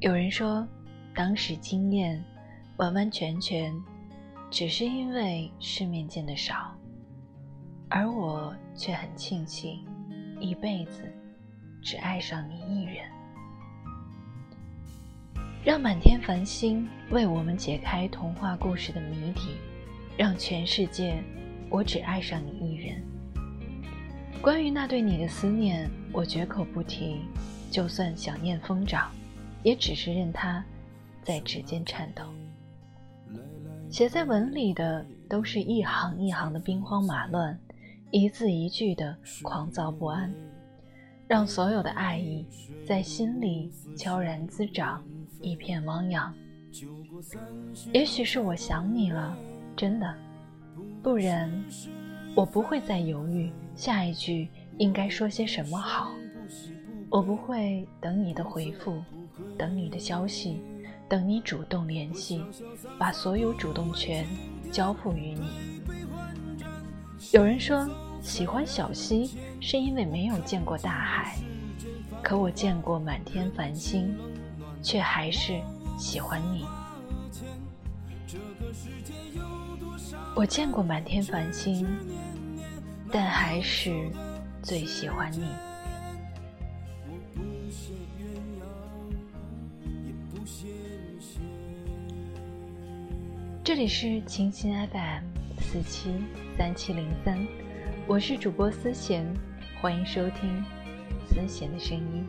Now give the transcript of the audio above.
有人说，当时惊艳，完完全全只是因为世面见得少，而我却很庆幸，一辈子只爱上你一人。让满天繁星为我们解开童话故事的谜底，让全世界我只爱上你一人。关于那对你的思念，我绝口不提，就算想念疯长。也只是任它在指尖颤抖。写在文里的都是一行一行的兵荒马乱，一字一句的狂躁不安，让所有的爱意在心里悄然滋长，一片汪洋。也许是我想你了，真的，不然我不会再犹豫下一句应该说些什么好。我不会等你的回复。等你的消息，等你主动联系，把所有主动权交付于你。有人说喜欢小溪是因为没有见过大海，可我见过满天繁星，却还是喜欢你。我见过满天繁星，但还是最喜欢你。这里是清新 FM 四七三七零三，我是主播思贤，欢迎收听思贤的声音。